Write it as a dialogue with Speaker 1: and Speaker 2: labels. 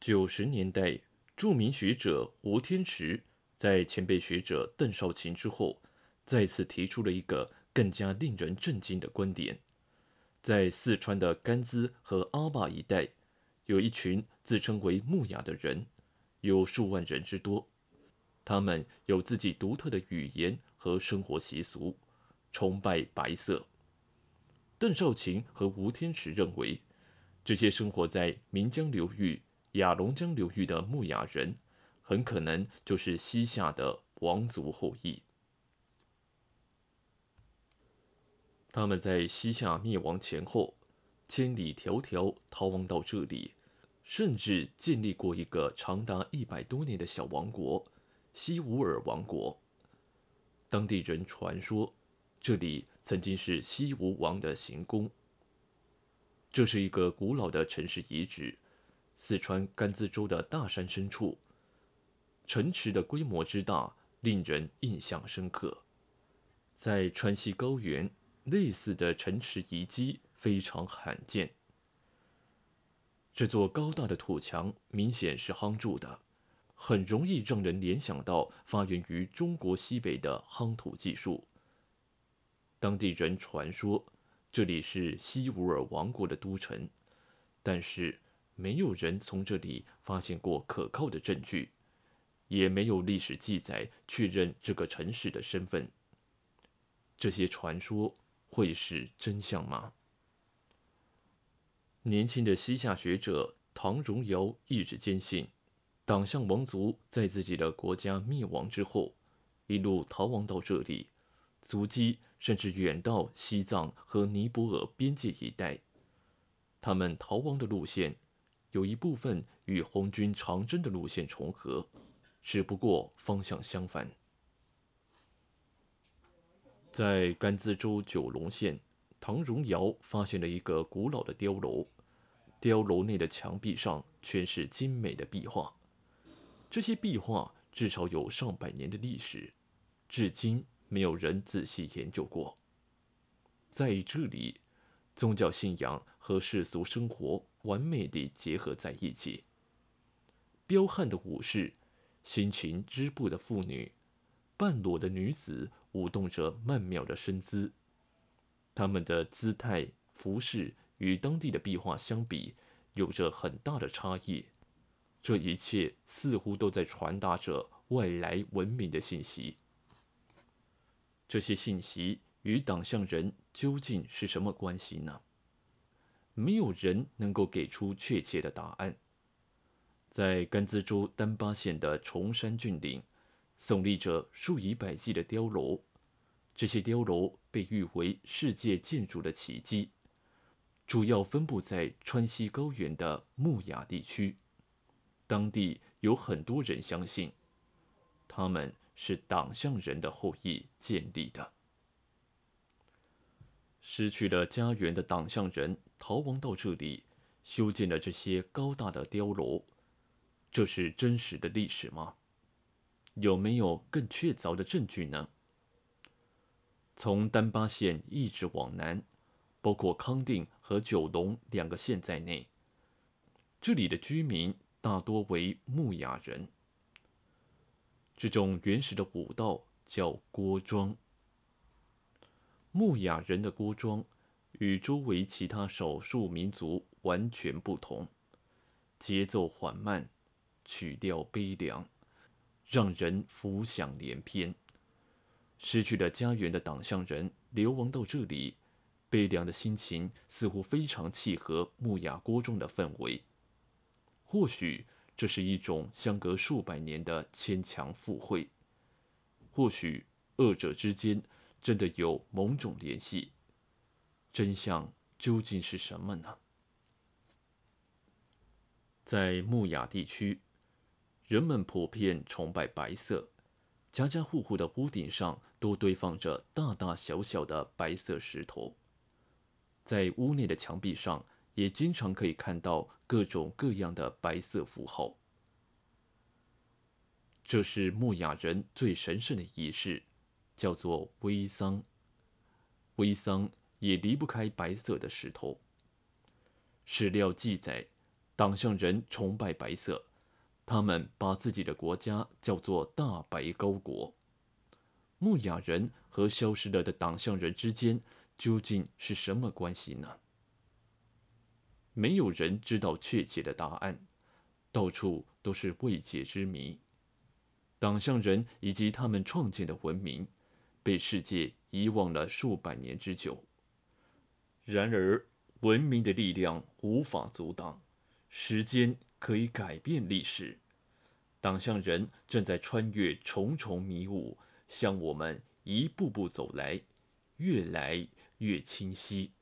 Speaker 1: 九十年代，著名学者吴天池在前辈学者邓少卿之后，再次提出了一个更加令人震惊的观点：在四川的甘孜和阿坝一带，有一群自称为木雅的人，有数万人之多。他们有自己独特的语言和生活习俗，崇拜白色。邓少卿和吴天池认为，这些生活在岷江流域。雅龙江流域的木雅人，很可能就是西夏的王族后裔。他们在西夏灭亡前后，千里迢迢逃亡到这里，甚至建立过一个长达一百多年的小王国——西吾尔王国。当地人传说，这里曾经是西吴王的行宫。这是一个古老的城市遗址。四川甘孜州的大山深处，城池的规模之大，令人印象深刻。在川西高原，类似的城池遗迹非常罕见。这座高大的土墙明显是夯筑的，很容易让人联想到发源于中国西北的夯土技术。当地人传说，这里是西吾尔王国的都城，但是。没有人从这里发现过可靠的证据，也没有历史记载确认这个城市的身份。这些传说会是真相吗？年轻的西夏学者唐荣尧一直坚信，党项王族在自己的国家灭亡之后，一路逃亡到这里，足迹甚至远到西藏和尼泊尔边界一带。他们逃亡的路线。有一部分与红军长征的路线重合，只不过方向相反。在甘孜州九龙县，唐荣尧发现了一个古老的碉楼，碉楼内的墙壁上全是精美的壁画，这些壁画至少有上百年的历史，至今没有人仔细研究过。在这里，宗教信仰和世俗生活。完美地结合在一起。彪悍的武士，辛勤织布的妇女，半裸的女子舞动着曼妙的身姿，他们的姿态、服饰与当地的壁画相比，有着很大的差异。这一切似乎都在传达着外来文明的信息。这些信息与党项人究竟是什么关系呢？没有人能够给出确切的答案。在甘孜州丹巴县的崇山峻岭，耸立着数以百计的碉楼，这些碉楼被誉为世界建筑的奇迹，主要分布在川西高原的木雅地区。当地有很多人相信，他们是党项人的后裔建立的。失去了家园的党项人逃亡到这里，修建了这些高大的碉楼。这是真实的历史吗？有没有更确凿的证据呢？从丹巴县一直往南，包括康定和九龙两个县在内，这里的居民大多为牧雅人。这种原始的舞蹈叫锅庄。木雅人的锅庄与周围其他少数民族完全不同，节奏缓慢，曲调悲凉，让人浮想联翩。失去了家园的党项人流亡到这里，悲凉的心情似乎非常契合木雅锅庄的氛围。或许这是一种相隔数百年的牵强附会，或许二者之间。真的有某种联系，真相究竟是什么呢？在木雅地区，人们普遍崇拜白色，家家户户的屋顶上都堆放着大大小小的白色石头，在屋内的墙壁上也经常可以看到各种各样的白色符号。这是木雅人最神圣的仪式。叫做微桑，微桑也离不开白色的石头。史料记载，党项人崇拜白色，他们把自己的国家叫做大白高国。牧雅人和消失了的党项人之间究竟是什么关系呢？没有人知道确切的答案，到处都是未解之谜。党项人以及他们创建的文明，被世界遗忘了数百年之久。然而，文明的力量无法阻挡，时间可以改变历史。党项人正在穿越重重迷雾。向我们一步步走来，越来越清晰。